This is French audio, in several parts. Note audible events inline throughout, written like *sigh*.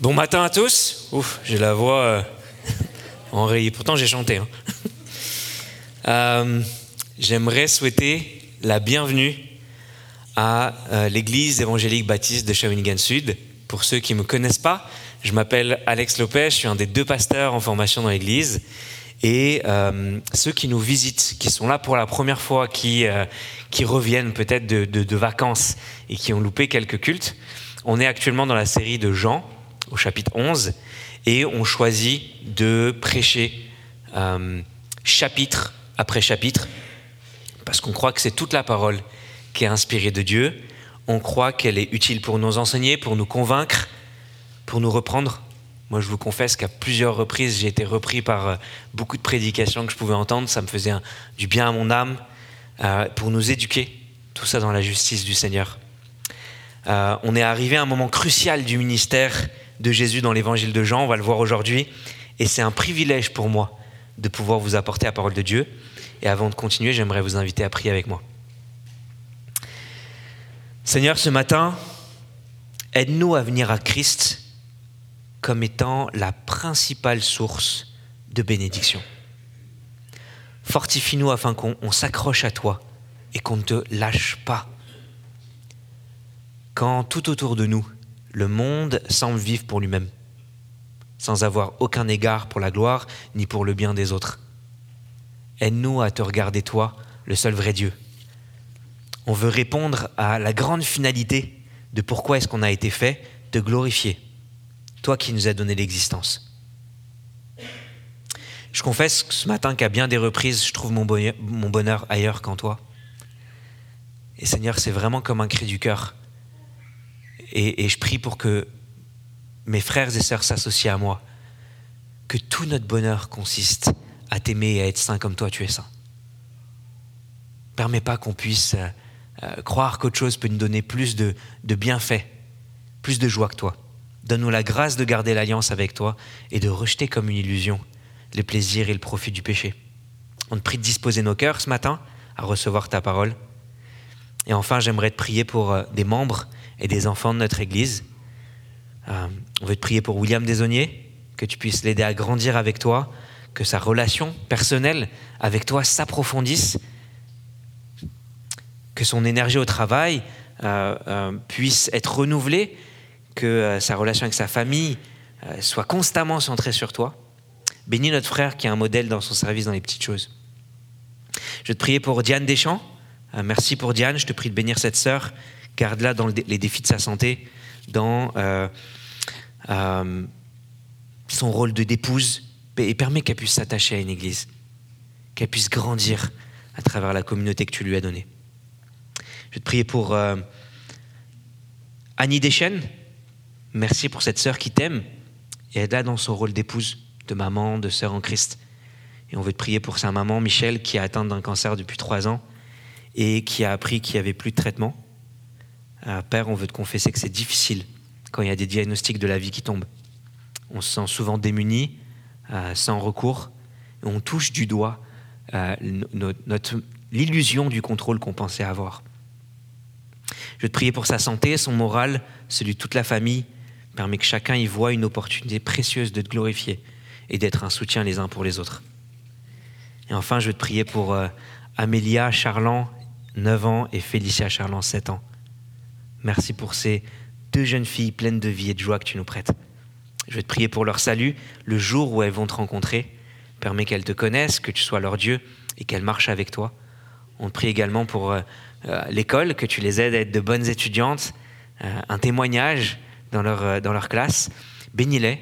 Bon matin à tous. Ouf, j'ai la voix euh, enrayée. Pourtant, j'ai chanté. hein. *laughs* Euh, J'aimerais souhaiter la bienvenue à euh, l'église évangélique baptiste de Shawinigan Sud. Pour ceux qui ne me connaissent pas, je m'appelle Alex Lopez, je suis un des deux pasteurs en formation dans l'église. Et euh, ceux qui nous visitent, qui sont là pour la première fois, qui, reviennent peut-être de- de vacances et qui ont loupé quelques cultes, on est actuellement dans la série de Jean, au chapitre 11, et on choisit de prêcher euh, chapitre après chapitre, parce qu'on croit que c'est toute la parole qui est inspirée de Dieu. On croit qu'elle est utile pour nous enseigner, pour nous convaincre, pour nous reprendre. Moi, je vous confesse qu'à plusieurs reprises, j'ai été repris par euh, beaucoup de prédications que je pouvais entendre. Ça me faisait du bien à mon âme, euh, pour nous éduquer. Tout ça dans la justice du Seigneur. On est arrivé à un moment crucial du ministère de Jésus dans l'évangile de Jean, on va le voir aujourd'hui, et c'est un privilège pour moi de pouvoir vous apporter la parole de Dieu. Et avant de continuer, j'aimerais vous inviter à prier avec moi. Seigneur, ce matin, aide-nous à venir à Christ comme étant la principale source de bénédiction. Fortifie-nous afin qu'on on s'accroche à toi et qu'on ne te lâche pas quand tout autour de nous, le monde semble vivre pour lui-même, sans avoir aucun égard pour la gloire ni pour le bien des autres. Aide-nous à te regarder toi, le seul vrai Dieu. On veut répondre à la grande finalité de pourquoi est-ce qu'on a été fait, te glorifier, toi qui nous as donné l'existence. Je confesse ce matin qu'à bien des reprises, je trouve mon bonheur, ailleurs qu'en toi. Et Seigneur, c'est vraiment comme un cri du cœur. Et, je prie pour que mes frères et sœurs s'associent à moi, que tout notre bonheur consiste à t'aimer et à être saint comme toi tu es saint. Permets pas qu'on puisse euh, euh, croire qu'autre chose peut nous donner plus de, de bienfaits, plus de joie que toi. Donne-nous la grâce de garder l'alliance avec toi et de rejeter comme une illusion les plaisirs et le profit du péché. On te prie de disposer nos cœurs ce matin à recevoir ta parole. Et enfin, j'aimerais te prier pour euh, des membres et des enfants de notre Église. Euh, on veut te prier pour William Desauniers, que tu puisses l'aider à grandir avec toi, que sa relation personnelle avec toi s'approfondisse, que son énergie au travail euh, euh, puisse être renouvelée, que sa relation avec sa famille soit constamment centrée sur toi. Bénis notre frère qui est un modèle dans son service dans les petites choses. Je te prier pour Diane Deschamps. Merci pour Diane. Je te prie de bénir cette sœur. Garde-la dans les défis de sa santé, dans euh, euh, son rôle de d'épouse, et permet qu'elle puisse s'attacher à une église, qu'elle puisse grandir à travers la communauté que tu lui as donnée. Je vais te prier pour euh, Annie Deschênes. Merci pour cette sœur qui t'aime et aide-la dans son rôle d'épouse, de maman, de sœur en Christ. Et on veut te prier pour sa maman, Michel, qui est atteinte d'un cancer depuis trois ans et qui a appris qu'il n'y avait plus de traitement. Euh, Père, on veut te confesser que c'est difficile quand il y a des diagnostics de la vie qui tombent. On se sent souvent démuni, euh, sans recours, et on touche du doigt euh, l'illusion du contrôle qu'on pensait avoir. Je veux te prier pour sa santé, son moral, celui de toute la famille. Permet que chacun y voit une opportunité précieuse de te glorifier et d'être un soutien les uns pour les autres. Et enfin, je veux te prier pour euh, Amélia Charland, 9 ans, et Félicia Charland, 7 ans. Merci pour ces deux jeunes filles pleines de vie et de joie que tu nous prêtes. Je vais te prier pour leur salut le jour où elles vont te rencontrer. Permets qu'elles te connaissent, que tu sois leur Dieu et qu'elles marchent avec toi. On te prie également pour euh, euh, l'école, que tu les aides à être de bonnes étudiantes, euh, un témoignage dans leur, dans leur classe. Bénis-les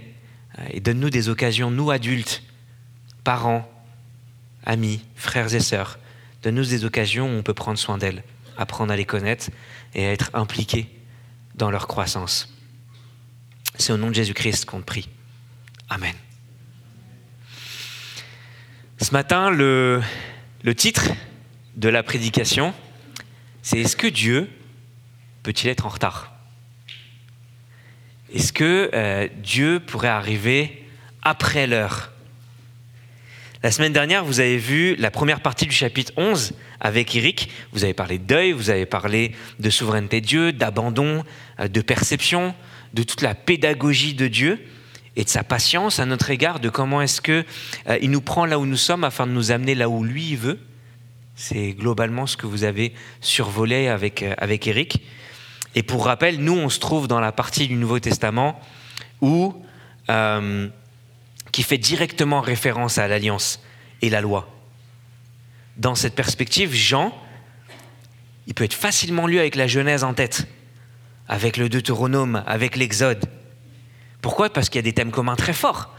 et donne-nous des occasions, nous adultes, parents, amis, frères et sœurs, donne-nous des occasions où on peut prendre soin d'elles, apprendre à les connaître et à être impliqués dans leur croissance. C'est au nom de Jésus-Christ qu'on te prie. Amen. Ce matin, le, le titre de la prédication, c'est Est-ce que Dieu peut-il être en retard? Est-ce que euh, Dieu pourrait arriver après l'heure? La semaine dernière, vous avez vu la première partie du chapitre 11 avec Eric. Vous avez parlé de deuil, vous avez parlé de souveraineté de Dieu, d'abandon, euh, de perception, de toute la pédagogie de Dieu et de sa patience à notre égard, de comment est-ce que euh, il nous prend là où nous sommes afin de nous amener là où lui veut. C'est globalement ce que vous avez survolé avec, euh, avec Eric. Et pour rappel, nous, on se trouve dans la partie du Nouveau Testament où qui fait directement référence à l'alliance et la loi. Dans cette perspective, Jean, il peut être facilement lu avec la Genèse en tête, avec le Deutéronome, avec l'Exode. Pourquoi? Parce qu'il y a des thèmes communs très forts.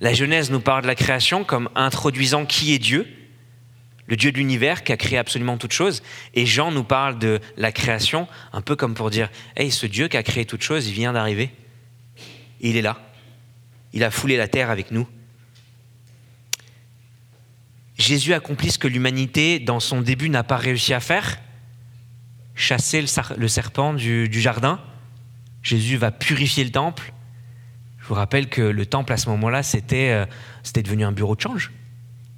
La Genèse nous parle de la création comme introduisant qui est Dieu, le Dieu de l'univers qui a créé absolument toutes choses. Et Jean nous parle de la création un peu comme pour dire Hey, ce Dieu qui a créé toutes choses, il vient d'arriver. Il est là. Il a foulé la terre avec nous. Jésus accomplit ce que l'humanité, dans son début, n'a pas réussi à faire chasser le serpent du, jardin. Jésus va purifier le temple. Je vous rappelle que le temple, à ce moment-là, c'était euh, c'était devenu un bureau de change.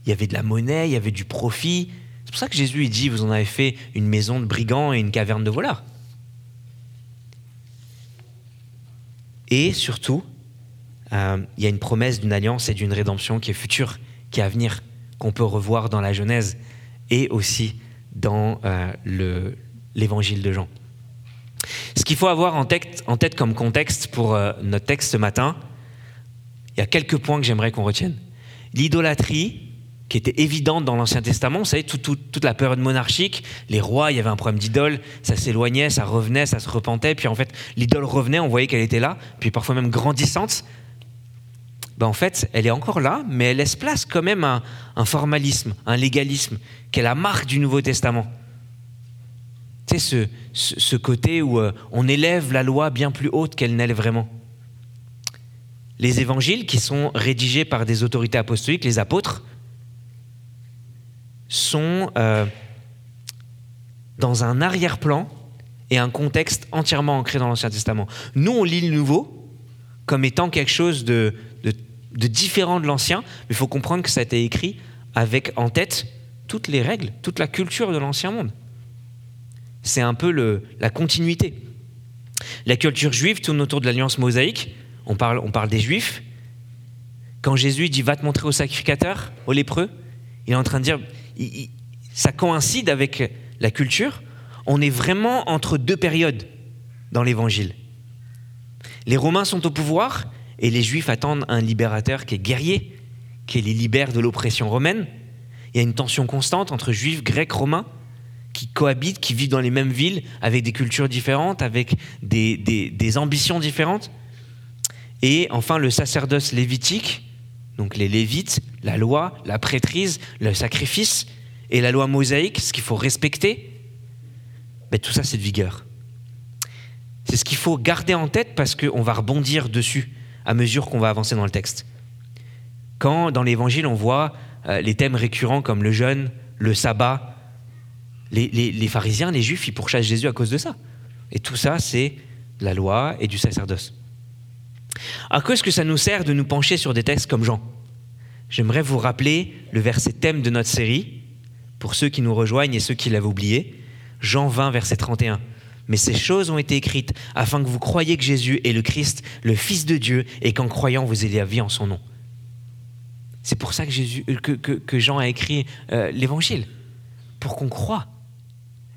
Il y avait de la monnaie, il y avait du profit. C'est pour ça que Jésus il dit, vous en avez fait une maison de brigands et une caverne de voleurs. Et surtout, euh, il y a une promesse d'une alliance et d'une rédemption qui est future, qui est à venir, qu'on peut revoir dans la Genèse et aussi dans euh, l'évangile de Jean. Ce qu'il faut avoir en tête, comme contexte pour euh, notre texte ce matin, il y a quelques points que j'aimerais qu'on retienne. L'idolâtrie, qui était évidente dans l'Ancien Testament, vous savez, toute la période monarchique, les rois, il y avait un problème d'idole, ça s'éloignait, ça revenait, ça se repentait, puis en fait, l'idole revenait, on voyait qu'elle était là, puis parfois même grandissante, ben, en fait, elle est encore là, mais elle laisse place quand même à un formalisme, un légalisme, qui est la marque du Nouveau Testament. Tu sais, ce, côté où euh, on élève la loi bien plus haute qu'elle n'est vraiment. Les évangiles, qui sont rédigés par des autorités apostoliques, les apôtres, sont euh, dans un arrière-plan et un contexte entièrement ancré dans l'Ancien Testament. Nous, on lit le Nouveau comme étant quelque chose de de différent de l'ancien, mais il faut comprendre que ça a été écrit avec en tête toutes les règles, toute la culture de l'ancien monde. C'est un peu la continuité. La culture juive tourne autour de l'alliance mosaïque. On parle, on parle des juifs. Quand Jésus dit va te montrer au sacrificateur, au lépreux, il est en train de dire ça coïncide avec la culture. On est vraiment entre deux périodes dans l'évangile. Les Romains sont au pouvoir et les Juifs attendent un libérateur qui est guerrier, qui les libère de l'oppression romaine. Il y a une tension constante entre Juifs, Grecs, Romains, qui cohabitent, qui vivent dans les mêmes villes, avec des cultures différentes, avec des, ambitions différentes. Et enfin, le sacerdoce lévitique, donc les Lévites, la loi, la prêtrise, le sacrifice, et la loi mosaïque, ce qu'il faut respecter, tout ça, c'est de vigueur. C'est ce qu'il faut garder en tête parce qu'on va rebondir dessus à mesure qu'on va avancer dans le texte. Quand dans l'évangile on voit euh, les thèmes récurrents comme le jeûne, le sabbat, les, pharisiens, les juifs, ils pourchassent Jésus à cause de ça. Et tout ça, c'est la loi et du sacerdoce. À quoi est-ce que ça nous sert de nous pencher sur des textes comme Jean? J'aimerais vous rappeler le verset thème de notre série, pour ceux qui nous rejoignent et ceux qui l'avaient oublié, Jean 20, verset 31 mais ces choses ont été écrites afin que vous croyiez que Jésus est le Christ, le Fils de Dieu, et qu'en croyant, vous ayez la vie en son nom. C'est pour ça que, euh, Jean a écrit euh, l'Évangile, pour qu'on croie,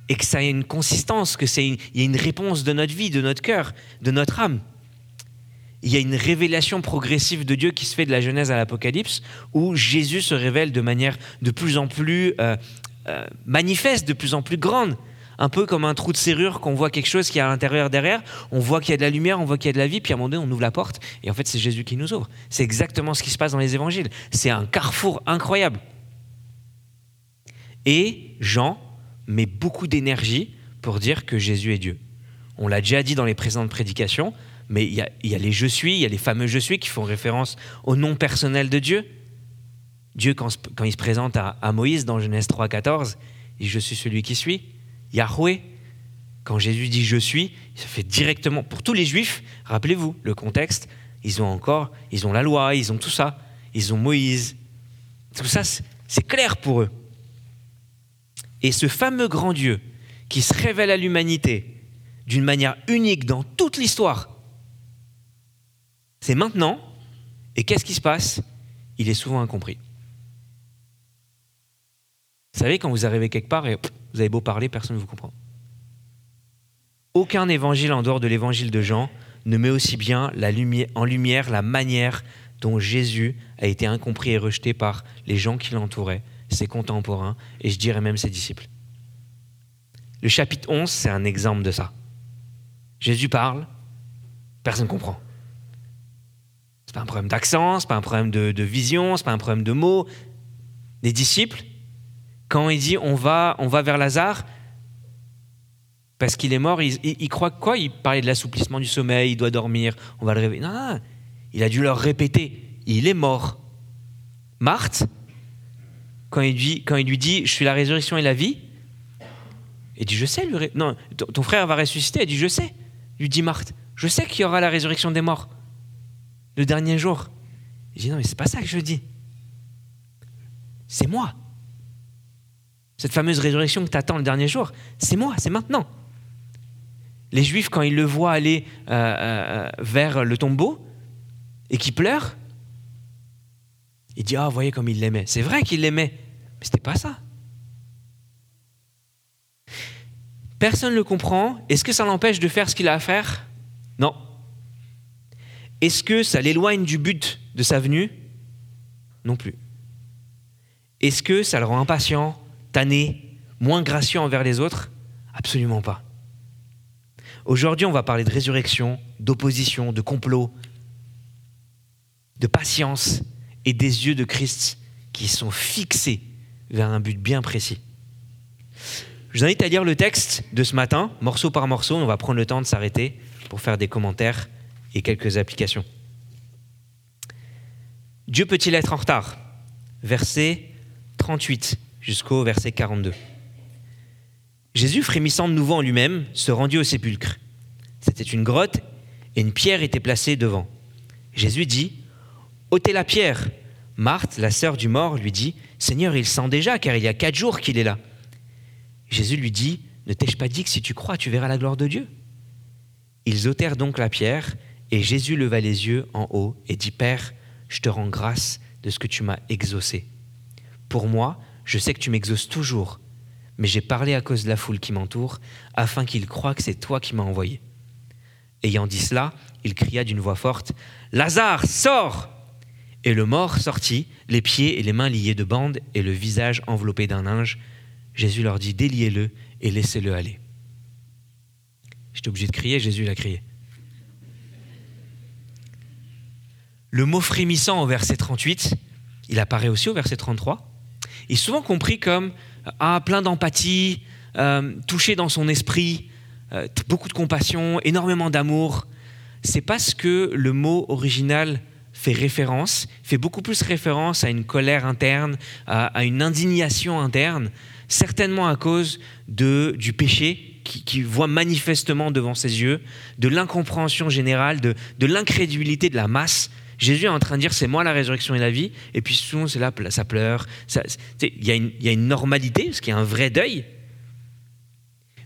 et que ça ait une consistance, que c'est y ait une réponse de notre vie, de notre cœur, de notre âme. Il y a une révélation progressive de Dieu qui se fait de la Genèse à l'Apocalypse, où Jésus se révèle de manière de plus en plus euh, manifeste, de plus en plus grande un peu comme un trou de serrure qu'on voit quelque chose qui est à l'intérieur derrière, on voit qu'il y a de la lumière, on voit qu'il y a de la vie, puis à un moment donné, on ouvre la porte, et en fait, c'est Jésus qui nous ouvre. C'est exactement ce qui se passe dans les évangiles. C'est un carrefour incroyable. Et Jean met beaucoup d'énergie pour dire que Jésus est Dieu. On l'a déjà dit dans les présentes prédications, mais il y, a, les je suis, il y a les fameux je suis qui font référence au nom personnel de Dieu. Dieu, quand, il se présente à, Moïse dans Genèse 3,14, il dit Je suis celui qui suis. Yahweh, quand Jésus dit je suis, ça fait directement pour tous les juifs, rappelez-vous le contexte, ils ont encore, ils ont la loi, ils ont tout ça, ils ont Moïse, Tout ça, c'est clair pour eux. Et ce fameux grand Dieu qui se révèle à l'humanité d'une manière unique dans toute l'histoire, c'est maintenant. Et qu'est-ce qui se passe? Il est souvent incompris. Vous savez, quand vous arrivez quelque part et vous avez beau parler, personne ne vous comprend. Aucun évangile en dehors de l'évangile de Jean ne met aussi bien en lumière la manière dont Jésus a été incompris et rejeté par les gens qui l'entouraient, ses contemporains et je dirais même ses disciples. Le chapitre 11, c'est un exemple de ça. Jésus parle, personne ne comprend. Ce n'est pas un problème d'accent, ce n'est pas un problème de, de vision, ce n'est pas un problème de mots. Les disciples, quand il dit on va, on va vers Lazare, parce qu'il est mort, il, croit quoi? Il parlait de l'assouplissement du sommeil, il doit dormir, on va le réveiller. Non, non, il a dû leur répéter, il est mort. Marthe, quand il, lui, quand il lui dit je suis la résurrection et la vie, il dit je sais, lui, non, ton frère va ressusciter, elle dit je sais. Lui dit Marthe, je sais qu'il y aura la résurrection des morts le dernier jour. Il dit non mais c'est pas ça que je dis. C'est moi. Cette fameuse résurrection que tu le dernier jour, c'est moi, c'est maintenant. Les Juifs, quand ils le voient aller euh, euh, vers le tombeau et qui pleure, ils disent Ah, voyez comme il l'aimait. C'est vrai qu'il l'aimait, mais ce n'était pas ça. Personne ne le comprend. Est-ce que ça l'empêche de faire ce qu'il a à faire? Non. Est-ce que ça l'éloigne du but de sa venue? Non plus. Est-ce que ça le rend impatient, tanné, moins gracieux envers les autres? Absolument pas. Aujourd'hui, on va parler de résurrection, d'opposition, de complot, de patience et des yeux de Christ qui sont fixés vers un but bien précis. Je vous invite à lire le texte de ce matin, morceau par morceau. On va prendre le temps de s'arrêter pour faire des commentaires et quelques applications. Dieu peut-il être en retard? Verset 38 jusqu'au verset 42. Jésus, frémissant de nouveau en lui-même, se rendit au sépulcre. C'était une grotte et une pierre était placée devant. Jésus dit ôtez la pierre. Marthe, la sœur du mort, lui dit Seigneur, il sent déjà, car il y a quatre jours qu'il est là. Jésus lui dit Ne t'ai-je pas dit que si tu crois, tu verras la gloire de Dieu? Ils ôtèrent donc la pierre, et Jésus leva les yeux en haut et dit Père, je te rends grâce de ce que tu m'as exaucé. Pour moi, je sais que tu m'exauces toujours, mais j'ai parlé à cause de la foule qui m'entoure, afin qu'ils croient que c'est toi qui m'as envoyé. Ayant dit cela, il cria d'une voix forte, Lazare, sors Et le mort sortit, les pieds et les mains liés de bandes et le visage enveloppé d'un linge. Jésus leur dit, déliez-le et laissez-le aller. J'étais obligé de crier, Jésus l'a crié. Le mot frémissant au verset 38, il apparaît aussi au verset 33, est souvent compris comme ah, plein d'empathie, euh, touché dans son esprit, euh, beaucoup de compassion, énormément d'amour. C'est parce que le mot original fait référence, fait beaucoup plus référence à une colère interne, à, une indignation interne, certainement à cause de, du péché qui, voit manifestement devant ses yeux, de l'incompréhension générale, de, de l'incrédulité de la masse. Jésus est en train de dire c'est moi la résurrection et la vie, et puis souvent c'est là, ça pleure. Il y, a une normalité, parce qu'il y a un vrai deuil,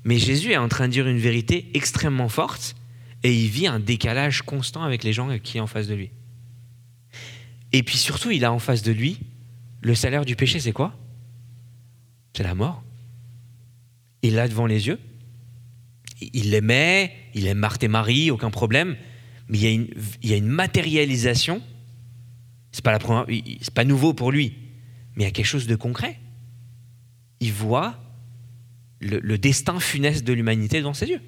mais Jésus est en train de dire une vérité extrêmement forte et il vit un décalage constant avec les gens qui sont en face de lui. Et puis surtout, il a en face de lui le salaire du péché, c'est quoi? C'est la mort. Il l'a devant les yeux. Il l'aimait, il aime Marthe et Marie, aucun problème. Mais il y a une, matérialisation. C'est pas la c'est pas nouveau pour lui, mais il y a quelque chose de concret. Il voit le, destin funeste de l'humanité devant ses yeux.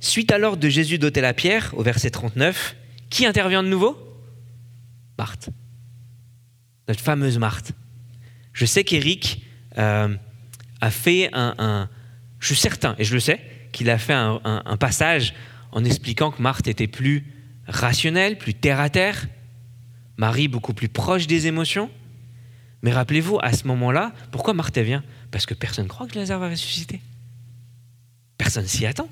Suite à l'ordre de Jésus d'ôter la pierre, au verset 39, qui intervient de nouveau? Marthe. Notre fameuse Marthe. Je sais qu'Éric euh, a fait un, Je suis certain, et je le sais, qu'il a fait un, passage en expliquant que Marthe était plus rationnelle, plus terre à terre, Marie beaucoup plus proche des émotions. Mais rappelez-vous, à ce moment-là, pourquoi Marthe vient? Parce que personne ne croit que Lazare va ressusciter. Personne s'y attend.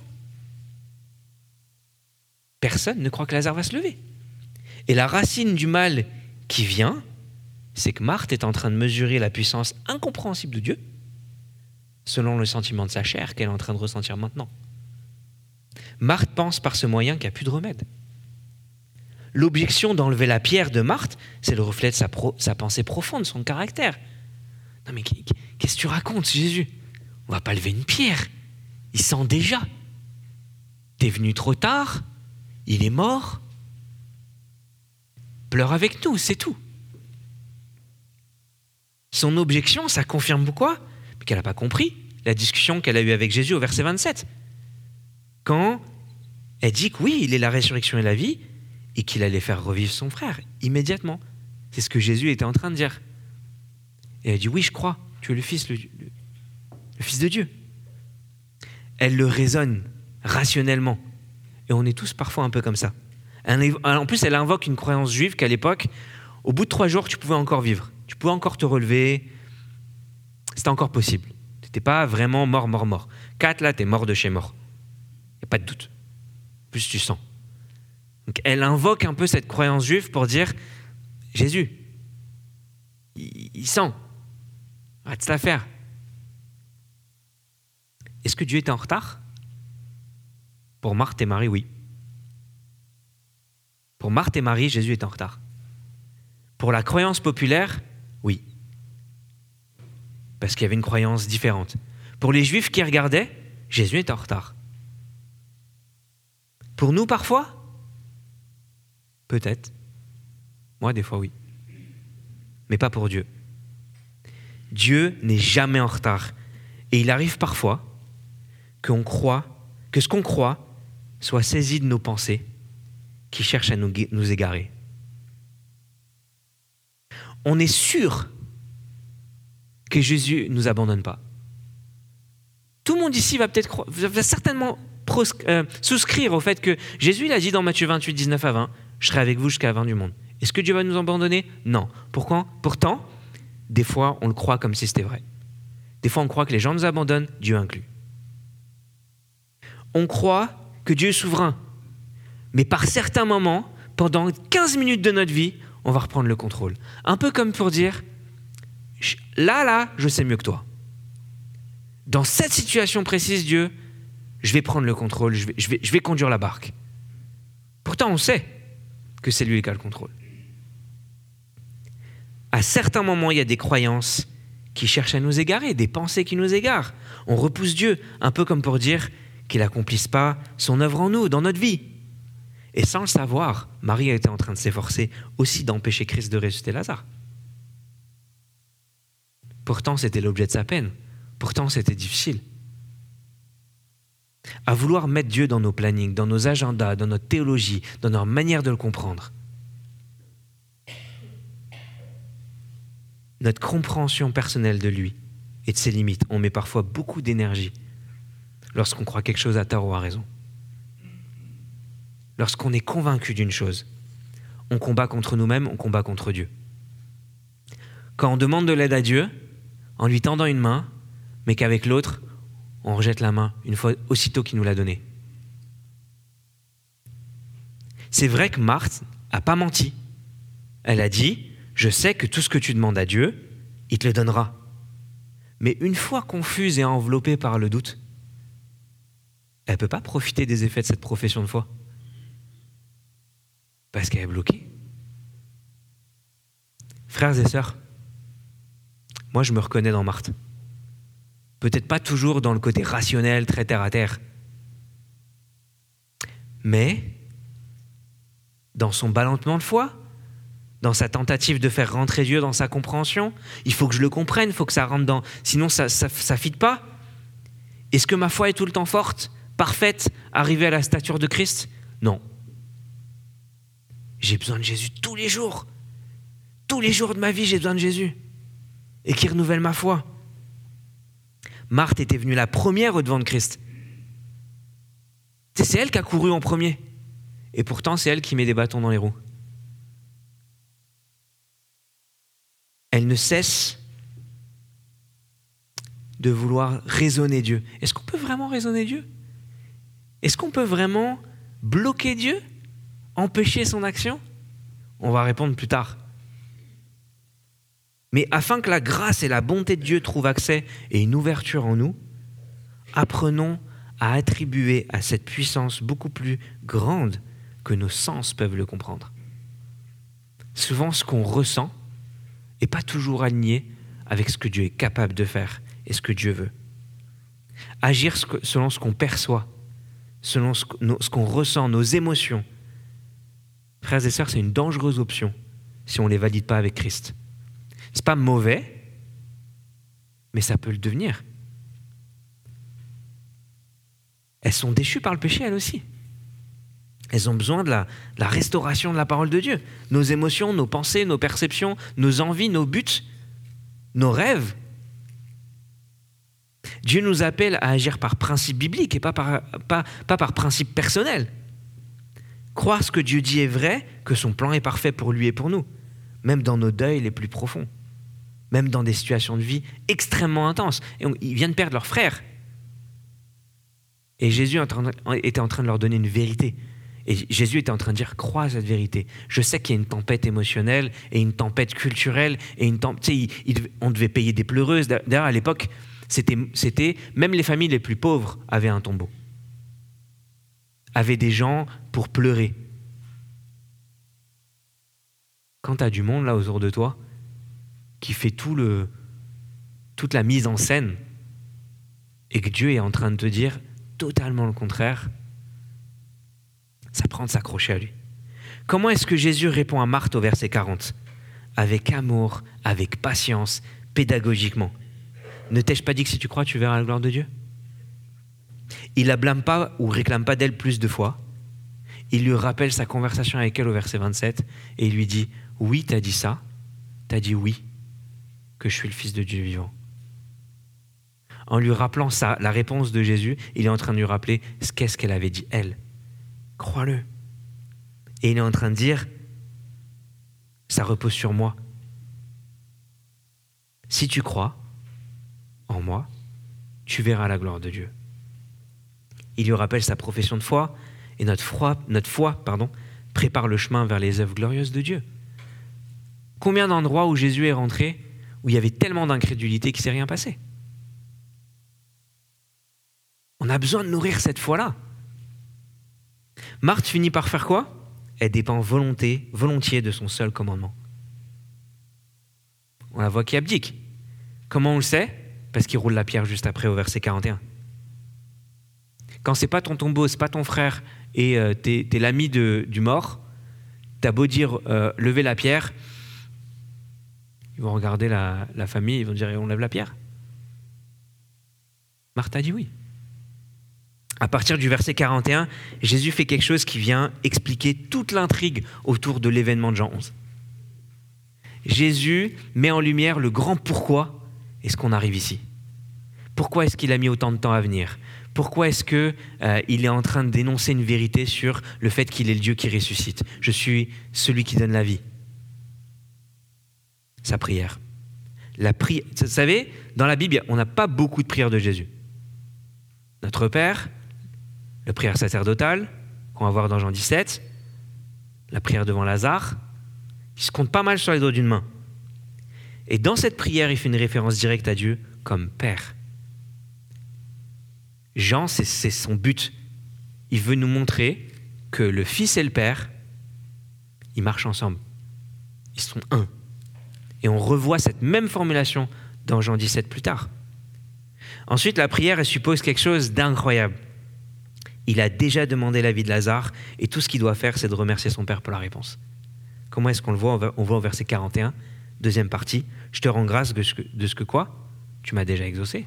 Personne ne croit que Lazare va se lever. Et la racine du mal qui vient, c'est que Marthe est en train de mesurer la puissance incompréhensible de Dieu selon le sentiment de sa chair qu'elle est en train de ressentir maintenant. Marthe pense par ce moyen qu'il n'y a plus de remède. L'objection d'enlever la pierre de Marthe, c'est le reflet de sa, pensée profonde, son caractère. Non mais qu'est-ce que tu racontes, Jésus? On va pas lever une pierre. Il sent déjà. T'es venu trop tard, il est mort. Pleure avec nous, c'est tout. Son objection, ça confirme pourquoi? Qu'elle n'a pas compris la discussion qu'elle a eue avec Jésus au verset 27. Quand elle dit que oui, il est la résurrection et la vie, et qu'il allait faire revivre son frère immédiatement. C'est ce que Jésus était en train de dire. Et elle dit oui, je crois, tu es le Fils, le, Fils de Dieu. Elle le raisonne rationnellement. Et on est tous parfois un peu comme ça. En plus, elle invoque une croyance juive qu'à l'époque, au bout de trois jours, tu pouvais encore vivre. Tu pouvais encore te relever. C'était encore possible. Tu n'étais pas vraiment mort, mort, mort. Quatre, là, tu es mort de chez mort. Il n'y a pas de doute. Plus tu sens. Donc, elle invoque un peu cette croyance juive pour dire Jésus, il, sent. Arrête cette affaire. Est-ce que Dieu était en retard? Pour Marthe et Marie, oui. Pour Marthe et Marie, Jésus est en retard. Pour la croyance populaire, oui. Parce qu'il y avait une croyance différente. Pour les juifs qui regardaient, Jésus est en retard. Pour nous, parfois? Peut-être. Moi, des fois, oui. Mais pas pour Dieu. Dieu n'est jamais en retard. Et il arrive parfois que ce qu'on croit soit saisi de nos pensées qui cherchent à nous, nous égarer. On est sûr que Jésus ne nous abandonne pas. Tout le monde ici va peut-être va certainement euh, souscrire au fait que Jésus il a dit dans Matthieu 28, 19 à 20, je serai avec vous jusqu'à la fin du monde. Est-ce que Dieu va nous abandonner? Non. Pourquoi? Pourtant, des fois, on le croit comme si c'était vrai. Des fois, on croit que les gens nous abandonnent, Dieu inclus. On croit que Dieu est souverain. Mais par certains moments, pendant 15 minutes de notre vie, on va reprendre le contrôle. Un peu comme pour dire, là, là, je sais mieux que toi. Dans cette situation précise, Dieu, je vais prendre le contrôle, je vais, conduire la barque. Pourtant, on sait que c'est lui qui a le contrôle. À certains moments, il y a des croyances qui cherchent à nous égarer, des pensées qui nous égarent. On repousse Dieu, un peu comme pour dire qu'il n'accomplisse pas son œuvre en nous, dans notre vie. Et sans le savoir, Marie a été en train de s'efforcer aussi d'empêcher Christ de ressusciter Lazare. Pourtant, c'était l'objet de sa peine. Pourtant, c'était difficile. À vouloir mettre Dieu dans nos plannings, dans nos agendas, dans notre théologie, dans notre manière de le comprendre. Notre compréhension personnelle de lui et de ses limites, on met parfois beaucoup d'énergie lorsqu'on croit quelque chose à tort ou à raison. Lorsqu'on est convaincu d'une chose, on combat contre nous-mêmes, on combat contre Dieu. Quand on demande de l'aide à Dieu, en lui tendant une main, mais qu'avec l'autre, on rejette la main une fois aussitôt qu'il nous l'a donnée. C'est vrai que Marthe n'a pas menti. Elle a dit, je sais que tout ce que tu demandes à Dieu, il te le donnera. Mais une fois confuse et enveloppée par le doute, elle ne peut pas profiter des effets de cette profession de foi. Parce qu'elle est bloquée. Frères et sœurs, moi je me reconnais dans Marthe. Peut-être pas toujours dans le côté rationnel, très terre à terre. Mais dans son ballonnement de foi, dans sa tentative de faire rentrer Dieu dans sa compréhension, il faut que je le comprenne, il faut que ça rentre dans... Sinon, ça ne fit pas. Est-ce que ma foi est tout le temps forte, parfaite, arrivée à la stature de Christ? Non. J'ai besoin de Jésus tous les jours. Tous les jours de ma vie, j'ai besoin de Jésus. Et qui renouvelle ma foi. Marthe était venue la première au devant de Christ. C'est elle qui a couru en premier. Et pourtant, c'est elle qui met des bâtons dans les roues. Elle ne cesse de vouloir raisonner Dieu. Est-ce qu'on peut vraiment raisonner Dieu? Est-ce qu'on peut vraiment bloquer Dieu? Empêcher son action? On va répondre plus tard. Mais afin que la grâce et la bonté de Dieu trouvent accès et une ouverture en nous, apprenons à attribuer à cette puissance beaucoup plus grande que nos sens peuvent le comprendre. Souvent, ce qu'on ressent n'est pas toujours aligné avec ce que Dieu est capable de faire et ce que Dieu veut. Agir selon ce qu'on perçoit, selon ce qu'on ressent, nos émotions. Frères et sœurs, c'est une dangereuse option si on ne les valide pas avec Christ. Ce n'est pas mauvais, mais ça peut le devenir. Elles sont déchues par le péché, elles aussi. Elles ont besoin de la, restauration de la parole de Dieu. Nos émotions, nos pensées, nos perceptions, nos envies, nos buts, nos rêves. Dieu nous appelle à agir par principe biblique et pas par principe personnel. Croire ce que Dieu dit est vrai, que son plan est parfait pour lui et pour nous, même dans nos deuils les plus profonds, même dans des situations de vie extrêmement intenses. Ils viennent perdre leur frère. Et Jésus était en train de leur donner une vérité. Et Jésus était en train de dire, crois cette vérité. Je sais qu'il y a une tempête émotionnelle et une tempête culturelle et une tempête. On devait payer des pleureuses. D'ailleurs, à l'époque, c'était, même les familles les plus pauvres avaient un tombeau, avaient des gens pour pleurer. Quand tu as du monde là autour de toi qui fait tout le, toute la mise en scène et que Dieu est en train de te dire totalement le contraire, ça prend de s'accrocher à lui. Comment est-ce que Jésus répond à Marthe au verset 40 Avec amour, avec patience, pédagogiquement. Ne t'ai-je pas dit que si tu crois, tu verras la gloire de Dieu? Il la blâme pas ou réclame pas d'elle plus de fois. Il lui rappelle sa conversation avec elle au verset 27 et il lui dit Oui, t'as dit ça, t'as dit oui, que je suis le Fils de Dieu vivant. En lui rappelant ça, la réponse de Jésus, il est en train de lui rappeler ce qu'est-ce qu'elle avait dit elle. Crois-le. Et il est en train de dire Ça repose sur moi. Si tu crois, en moi, tu verras la gloire de Dieu. Il lui rappelle sa profession de foi et notre foi, notre foi pardon, prépare le chemin vers les œuvres glorieuses de Dieu. Combien d'endroits où Jésus est rentré où il y avait tellement d'incrédulité qu'il ne s'est rien passé On a besoin de nourrir cette foi-là. Marthe finit par faire quoi? Elle dépend volonté, volontiers de son seul commandement. On la voit qui abdique. Comment on le sait? Parce qu'il roule la pierre juste après au verset 41. Quand c'est pas ton tombeau, c'est pas ton frère et euh, tu es, l'ami du mort, tu as beau dire euh, lever la pierre, ils vont regarder la, famille, ils vont dire on lève la pierre? Marthe a dit oui. À partir du verset 41, Jésus fait quelque chose qui vient expliquer toute l'intrigue autour de l'événement de Jean 11. Jésus met en lumière le grand pourquoi est-ce qu'on arrive ici? Pourquoi est-ce qu'il a mis autant de temps à venir? Pourquoi est-ce qu'il euh, est en train de dénoncer une vérité sur le fait qu'il est le Dieu qui ressuscite? Je suis celui qui donne la vie. Sa prière. La. Vous savez, dans la Bible, on n'a pas beaucoup de prières de Jésus. Notre Père, la prière sacerdotale, qu'on va voir dans Jean 17, la prière devant Lazare, il se compte pas mal sur les doigts d'une main. Et dans cette prière, il fait une référence directe à Dieu comme Père. Jean, c'est son but. Il veut nous montrer que le Fils et le Père, ils marchent ensemble. Ils sont un. Et on revoit cette même formulation dans Jean 17 plus tard. Ensuite, la prière, suppose quelque chose d'incroyable. Il a déjà demandé l'avis de Lazare, et tout ce qu'il doit faire, c'est de remercier son Père pour la réponse. Comment est-ce qu'on le voit? On voit au verset 41, deuxième partie. Je te rends grâce de ce que, quoi? Tu m'as déjà exaucé.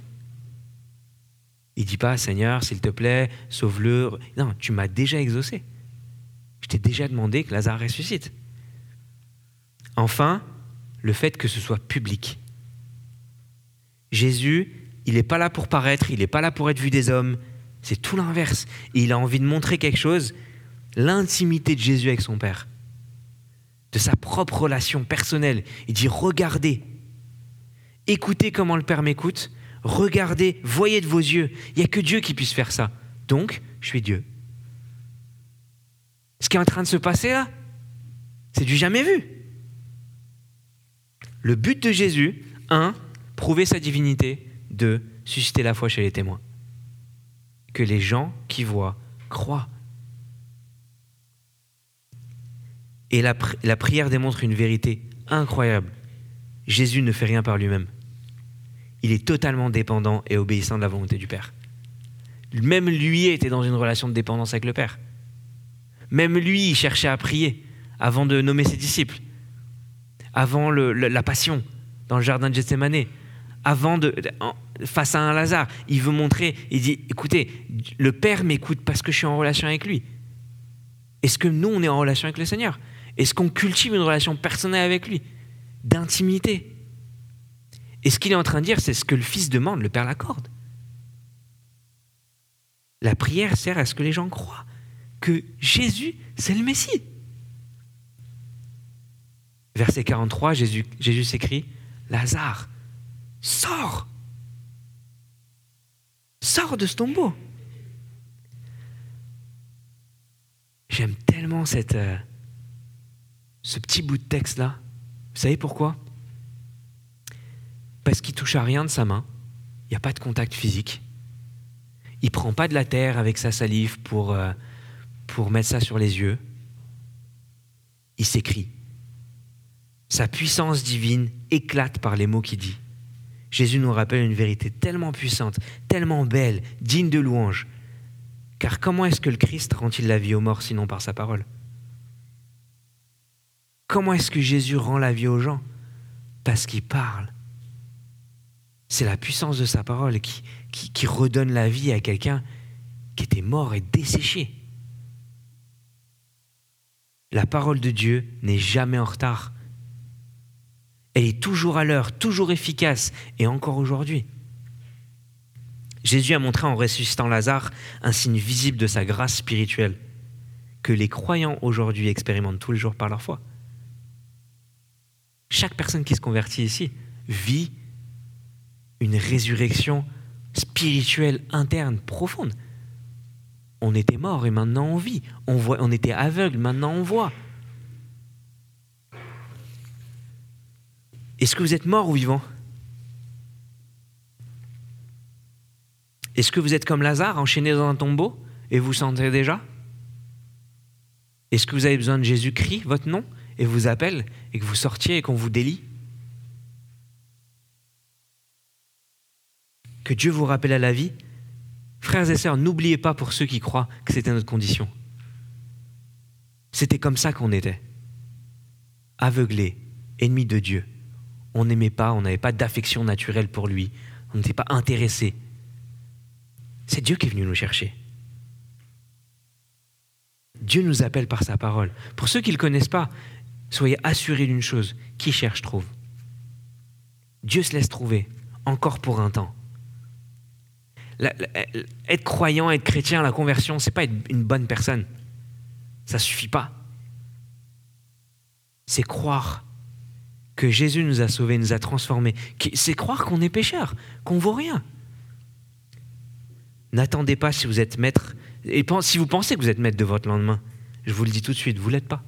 Il dit pas, Seigneur, s'il te plaît, sauve-le. Non, tu m'as déjà exaucé. Je t'ai déjà demandé que Lazare ressuscite. Enfin, le fait que ce soit public. Jésus, il n'est pas là pour paraître, il n'est pas là pour être vu des hommes. C'est tout l'inverse. Il a envie de montrer quelque chose, l'intimité de Jésus avec son Père, de sa propre relation personnelle. Il dit, regardez, Écoutez comment le Père m'écoute. Regardez, voyez de vos yeux. Il n'y a que Dieu qui puisse faire ça. Donc, je suis Dieu. Ce qui est en train de se passer là, c'est du jamais vu. Le but de Jésus, un, prouver sa divinité, deux, susciter la foi chez les témoins. Que les gens qui voient croient. Et la, prière démontre une vérité incroyable. Jésus ne fait rien par lui-même. Il est totalement dépendant et obéissant de la volonté du Père. Même lui était dans une relation de dépendance avec le Père. Même lui, cherchait à prier avant de nommer ses disciples, avant la passion dans le jardin de Gethsemane, avant de, face à un Lazare. Il veut montrer, il dit, écoutez, le Père m'écoute parce que je suis en relation avec lui. Est-ce que nous, on est en relation avec le Seigneur? Est-ce qu'on cultive une relation personnelle avec lui? D'intimité Et ce qu'il est en train de dire, c'est ce que le Fils demande, le Père l'accorde. La prière sert à ce que les gens croient que Jésus, c'est le Messie. Verset 43, Jésus, Jésus s'écrit, Lazare, sors Sors de ce tombeau J'aime tellement euh, ce petit bout de texte-là. Vous savez pourquoi? Parce qu'il touche à rien de sa main. Il n'y a pas de contact physique. Il prend pas de la terre avec sa salive pour, euh, pour mettre ça sur les yeux. Il s'écrit. Sa puissance divine éclate par les mots qu'il dit. Jésus nous rappelle une vérité tellement puissante, tellement belle, digne de louange. Car comment est-ce que le Christ rend-il la vie aux morts sinon par sa parole? Comment est-ce que Jésus rend la vie aux gens? Parce qu'il parle. C'est la puissance de sa parole qui, qui, redonne la vie à quelqu'un qui était mort et desséché. La parole de Dieu n'est jamais en retard. Elle est toujours à l'heure, toujours efficace, et encore aujourd'hui. Jésus a montré en ressuscitant Lazare un signe visible de sa grâce spirituelle que les croyants aujourd'hui expérimentent tous les jours par leur foi. Chaque personne qui se convertit ici vit une résurrection spirituelle interne profonde. On était mort et maintenant on vit. On, voit, on était aveugle, maintenant on voit. Est-ce que vous êtes mort ou vivant? Est-ce que vous êtes comme Lazare, enchaîné dans un tombeau, et vous sentez déjà? Est-ce que vous avez besoin de Jésus-Christ, votre nom, et vous appelle, et que vous sortiez et qu'on vous délie? Que Dieu vous rappelle à la vie, frères et sœurs, n'oubliez pas pour ceux qui croient que c'était notre condition. C'était comme ça qu'on était. Aveuglés, ennemis de Dieu. On n'aimait pas, on n'avait pas d'affection naturelle pour lui. On n'était pas intéressé. C'est Dieu qui est venu nous chercher. Dieu nous appelle par sa parole. Pour ceux qui ne le connaissent pas, soyez assurés d'une chose, qui cherche trouve. Dieu se laisse trouver, encore pour un temps être croyant, être chrétien, la conversion, c'est pas être une bonne personne. Ça suffit pas. C'est croire que Jésus nous a sauvés, nous a transformés. C'est croire qu'on est pécheur, qu'on vaut rien. N'attendez pas si vous êtes maître, et si vous pensez que vous êtes maître de votre lendemain, je vous le dis tout de suite, vous l'êtes pas.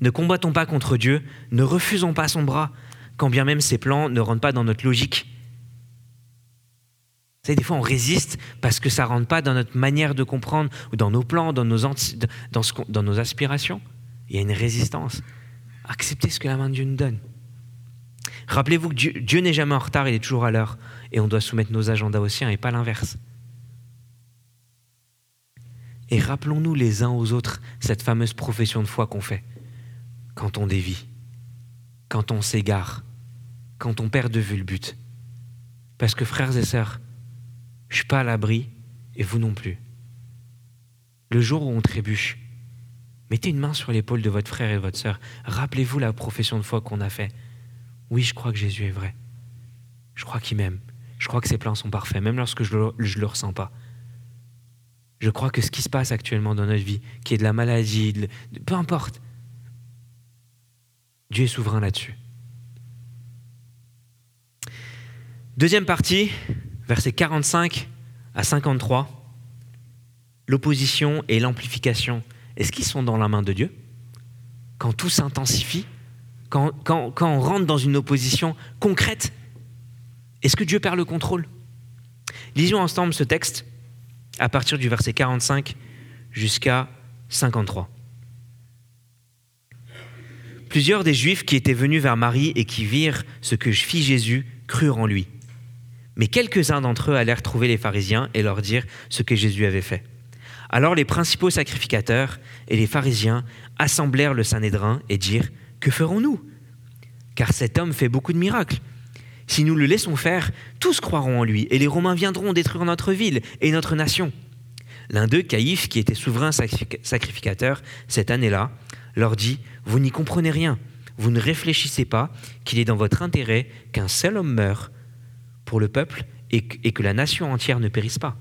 Ne combattons pas contre Dieu, ne refusons pas son bras, quand bien même ses plans ne rentrent pas dans notre logique savez, des fois, on résiste parce que ça ne rentre pas dans notre manière de comprendre, ou dans nos plans, dans nos aspirations. Il y a une résistance. Acceptez ce que la main de Dieu nous donne. Rappelez-vous que Dieu, n'est jamais en retard, il est toujours à l'heure. Et on doit soumettre nos agendas aux siens et pas l'inverse. Et rappelons-nous les uns aux autres cette fameuse profession de foi qu'on fait quand on dévie, quand on s'égare, quand on perd de vue le but. Parce que frères et sœurs, je ne suis pas à l'abri et vous non plus. Le jour où on trébuche, mettez une main sur l'épaule de votre frère et de votre sœur. Rappelez-vous la profession de foi qu'on a fait. Oui, je crois que Jésus est vrai. Je crois qu'il m'aime. Je crois que ses plans sont parfaits, même lorsque je ne le, ressens pas. Je crois que ce qui se passe actuellement dans notre vie, qui est de la maladie, peu importe, Dieu est souverain là-dessus. Deuxième partie, versets 45 à 53, l'opposition et l'amplification, est-ce qu'ils sont dans la main de Dieu quand tout s'intensifie, quand, on rentre dans une opposition concrète, est-ce que Dieu perd le contrôle Lisons ensemble ce texte à partir du verset 45 jusqu'à 53. Plusieurs des Juifs qui étaient venus vers Marie et qui virent ce que fit Jésus crurent en lui. Mais quelques-uns d'entre eux allèrent trouver les pharisiens et leur dire ce que Jésus avait fait. Alors les principaux sacrificateurs et les pharisiens assemblèrent le Sanhédrin et dirent Que ferons-nous? Car cet homme fait beaucoup de miracles. Si nous le laissons faire, tous croiront en lui, et les Romains viendront détruire notre ville et notre nation. L'un d'eux, Caïphe, qui était souverain sacrificateur cette année-là, leur dit Vous n'y comprenez rien, vous ne réfléchissez pas qu'il est dans votre intérêt qu'un seul homme meure pour le peuple et que la nation entière ne périsse pas.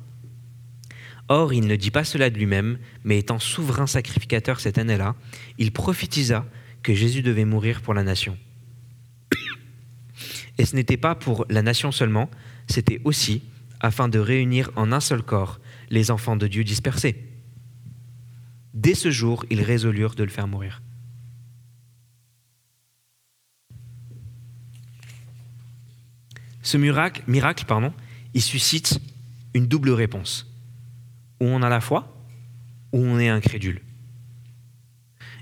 Or, il ne dit pas cela de lui-même, mais étant souverain sacrificateur cette année-là, il prophétisa que Jésus devait mourir pour la nation. *coughs* Et ce n'était pas pour la nation seulement, c'était aussi afin de réunir en un seul corps les enfants de Dieu dispersés. Dès ce jour, ils résolurent de le faire mourir. Ce miracle, pardon, il suscite une double réponse où on a la foi, ou on est incrédule.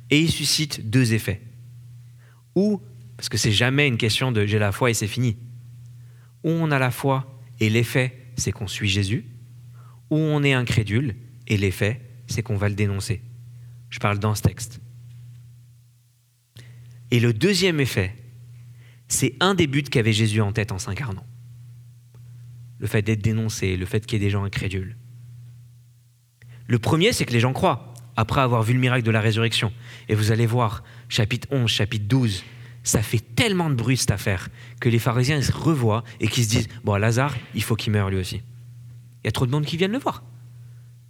Et il suscite deux effets. Ou, parce que c'est jamais une question de j'ai la foi et c'est fini, ou on a la foi et l'effet c'est qu'on suit Jésus, ou on est incrédule et l'effet c'est qu'on va le dénoncer. Je parle dans ce texte. Et le deuxième effet, c'est un des buts qu'avait Jésus en tête en s'incarnant. Le fait d'être dénoncé, le fait qu'il y ait des gens incrédules. Le premier, c'est que les gens croient, après avoir vu le miracle de la résurrection. Et vous allez voir, chapitre 11, chapitre 12, ça fait tellement de bruit cette affaire que les pharisiens se revoient et qu'ils se disent Bon, Lazare, il faut qu'il meure lui aussi. Il y a trop de monde qui viennent le voir.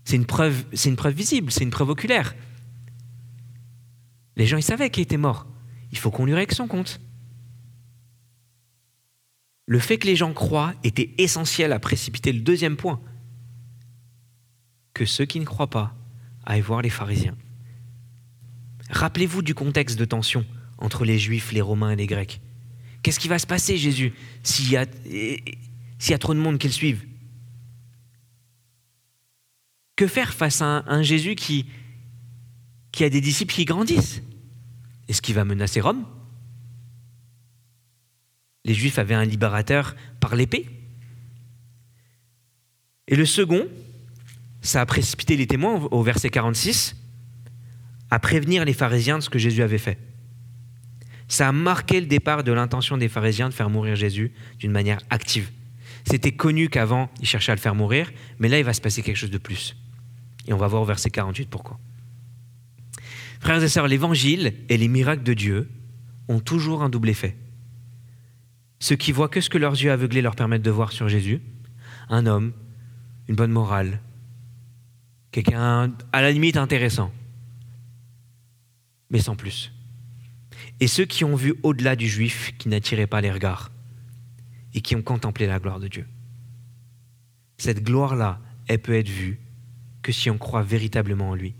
C'est une preuve, c'est une preuve visible, c'est une preuve oculaire. Les gens, ils savaient qu'il était mort. Il faut qu'on lui règle son compte. Le fait que les gens croient était essentiel à précipiter le deuxième point que ceux qui ne croient pas aillent voir les pharisiens. Rappelez-vous du contexte de tension entre les juifs, les romains et les grecs. Qu'est-ce qui va se passer, Jésus, s'il y, a, trop de monde qui le suivent? Que faire face à un, Jésus qui a des disciples qui grandissent? Est-ce qu'il va menacer Rome? Les Juifs avaient un libérateur par l'épée. Et le second, ça a précipité les témoins au verset 46 à prévenir les pharisiens de ce que Jésus avait fait. Ça a marqué le départ de l'intention des pharisiens de faire mourir Jésus d'une manière active. C'était connu qu'avant, ils cherchaient à le faire mourir, mais là, il va se passer quelque chose de plus. Et on va voir au verset 48 pourquoi. Frères et sœurs, l'évangile et les miracles de Dieu ont toujours un double effet. Ceux qui voient que ce que leurs yeux aveuglés leur permettent de voir sur Jésus, un homme, une bonne morale, quelqu'un à la limite intéressant, mais sans plus. Et ceux qui ont vu au-delà du juif, qui n'attiraient pas les regards, et qui ont contemplé la gloire de Dieu. Cette gloire-là, elle peut être vue que si on croit véritablement en lui.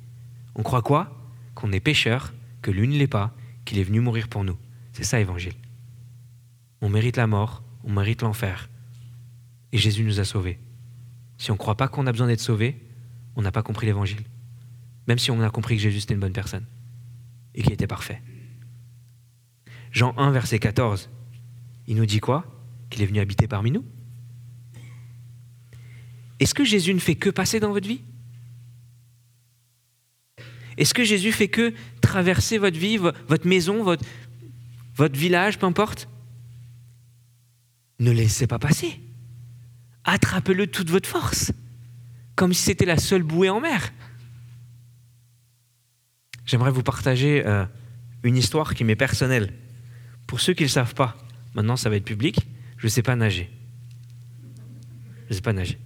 On croit quoi? Qu'on est pécheur, que lui ne l'est pas, qu'il est venu mourir pour nous. C'est ça l'évangile. On mérite la mort, on mérite l'enfer. Et Jésus nous a sauvés. Si on ne croit pas qu'on a besoin d'être sauvé, on n'a pas compris l'évangile. Même si on a compris que Jésus était une bonne personne et qu'il était parfait. Jean 1, verset 14, il nous dit quoi? Qu'il est venu habiter parmi nous. Est-ce que Jésus ne fait que passer dans votre vie? Est-ce que Jésus fait que traverser votre vie, votre maison, votre, village, peu importe? Ne laissez pas passer. Attrapez-le toute votre force comme si c'était la seule bouée en mer. J'aimerais vous partager euh, une histoire qui m'est personnelle. Pour ceux qui ne le savent pas, maintenant ça va être public, je ne sais pas nager. Je ne sais pas nager.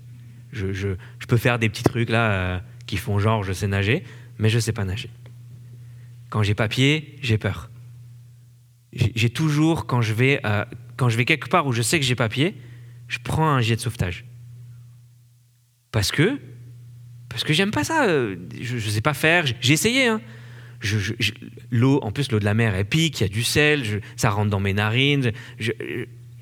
Je, peux faire des petits trucs là euh, qui font genre je sais nager, mais je ne sais pas nager. Quand j'ai papier, j'ai peur. J'ai toujours, quand je, vais, euh, quand je vais quelque part où je sais que j'ai papier, je prends un jet de sauvetage. Parce que, parce que j'aime pas ça. Euh, je, ne sais pas faire. J'ai essayé. Hein. l'eau, en plus l'eau de la mer est pique, il y a du sel, ça rentre dans mes narines.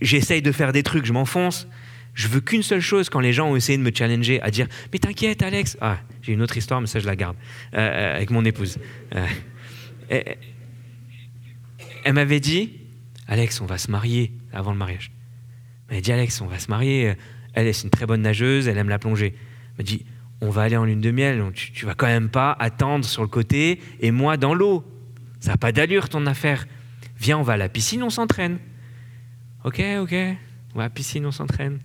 J'essaye de faire des trucs, je m'enfonce. Je veux qu'une seule chose quand les gens ont essayé de me challenger, à dire Mais t'inquiète, Alex. Ah, j'ai une autre histoire, mais ça, je la garde. Euh, euh, avec mon épouse. Elle, m'avait dit Alex, on va se marier avant le mariage. Elle m'a dit Alex, on va se marier. Elle, c'est une très bonne nageuse, elle aime la plongée. Elle m'a dit On va aller en lune de miel, tu, tu vas quand même pas attendre sur le côté et moi dans l'eau. Ça n'a pas d'allure ton affaire. Viens, on va à la piscine, on s'entraîne. Ok, ok. On va à la piscine, on s'entraîne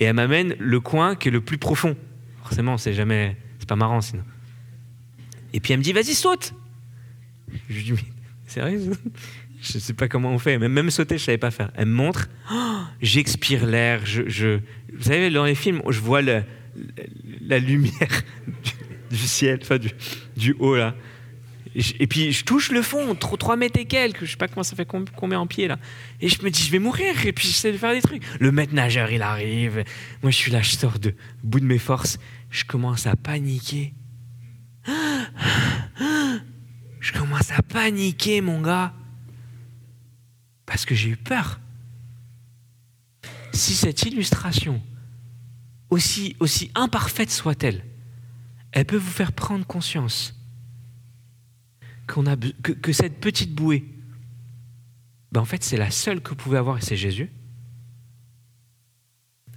et elle m'amène le coin qui est le plus profond. Forcément, c'est jamais, c'est pas marrant sinon. Et puis elle me dit, vas-y, saute. Je lui dis, sérieux Je sais pas comment on fait. Même, sauter, je savais pas faire. Elle me montre, oh, j'expire l'air. Vous savez, dans les films, je vois la lumière *laughs* du, ciel, enfin du, haut là. Et, puis je touche le fond, 3 mètres et quelques, je sais pas comment ça fait combien en pied là. Et je me dis, je vais mourir, et puis j'essaie de faire des trucs. Le maître nageur, il arrive. Moi, je suis là, je sors de bout de mes forces. Je commence à paniquer. *gasps* Je commence à paniquer, mon gars. Parce que j'ai eu peur. Si cette illustration, aussi, aussi imparfaite soit-elle, elle peut vous faire prendre conscience que, cette petite bouée, ben en fait, c'est la seule que vous pouvez avoir et c'est Jésus.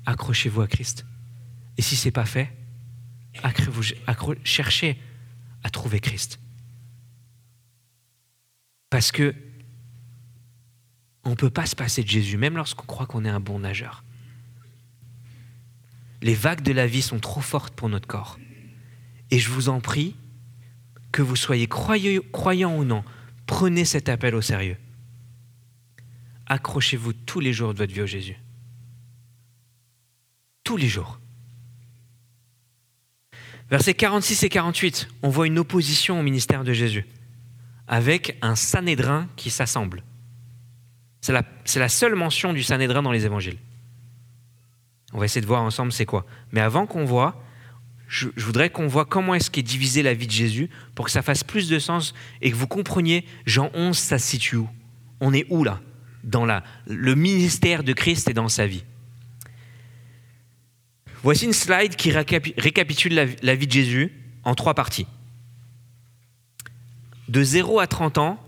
Accrochez-vous à Christ. Et si ce n'est pas fait, cherchez à trouver Christ. Parce que on ne peut pas se passer de Jésus, même lorsqu'on croit qu'on est un bon nageur. Les vagues de la vie sont trop fortes pour notre corps. Et je vous en prie, que vous soyez croyant ou non, prenez cet appel au sérieux. Accrochez-vous tous les jours de votre vie au Jésus. Tous les jours. Versets 46 et 48, on voit une opposition au ministère de Jésus, avec un Sanhédrin qui s'assemble. C'est la, seule mention du Sanhédrin dans les évangiles. On va essayer de voir ensemble c'est quoi. Mais avant qu'on voit, je, voudrais qu'on voit comment est-ce qu'est divisé la vie de Jésus pour que ça fasse plus de sens et que vous compreniez, Jean 11, ça se situe où? On est où là? Dans la, le ministère de Christ et dans sa vie. Voici une slide qui récapitule la, la vie de Jésus en trois parties. De 0 à 30 ans,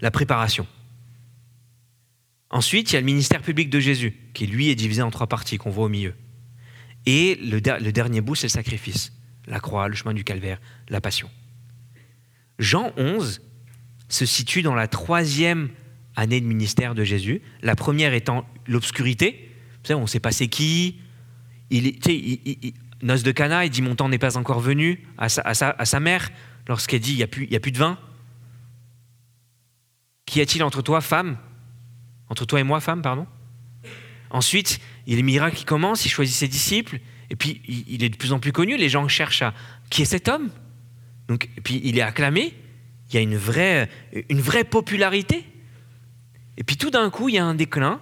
la préparation. Ensuite, il y a le ministère public de Jésus, qui lui est divisé en trois parties, qu'on voit au milieu. Et le, dernier bout, c'est le sacrifice, la croix, le chemin du calvaire, la passion. Jean 11 se situe dans la troisième année de ministère de Jésus, la première étant l'obscurité. On ne sait pas c'est qui. Il, il, noce de Cana, il dit Mon temps n'est pas encore venu à sa, mère lorsqu'elle dit Il n'y a, a plus de vin. Qu'y a-t-il entre toi, femme? Entre toi et moi, femme, pardon Ensuite, il y a les miracles qui commencent, il choisit ses disciples, et puis il est de plus en plus connu, les gens cherchent à qui est cet homme? Et puis il est acclamé, il y a une vraie, une popularité. Et puis tout d'un coup, il y a un déclin,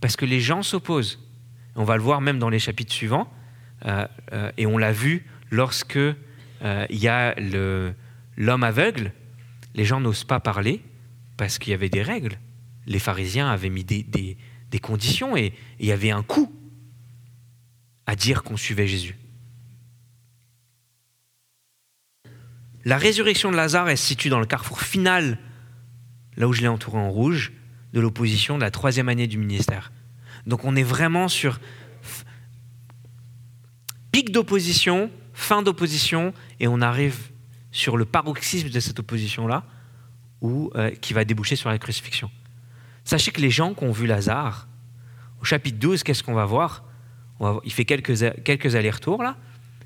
parce que les gens s'opposent. On va le voir même dans les chapitres suivants, euh, euh, et on l'a vu lorsque euh, il y a l'homme aveugle, les gens n'osent pas parler parce qu'il y avait des règles. Les pharisiens avaient mis des, conditions et il y avait un coût à dire qu'on suivait Jésus. La résurrection de Lazare, elle se situe dans le carrefour final, là où je l'ai entouré en rouge, de l'opposition de la troisième année du ministère. Donc on est vraiment sur pic d'opposition, fin d'opposition, et on arrive sur le paroxysme de cette opposition-là, euh, qui va déboucher sur la crucifixion. Sachez que les gens qui ont vu Lazare, au chapitre 12, qu'est-ce qu'on va voir? Il fait quelques, quelques allers-retours là.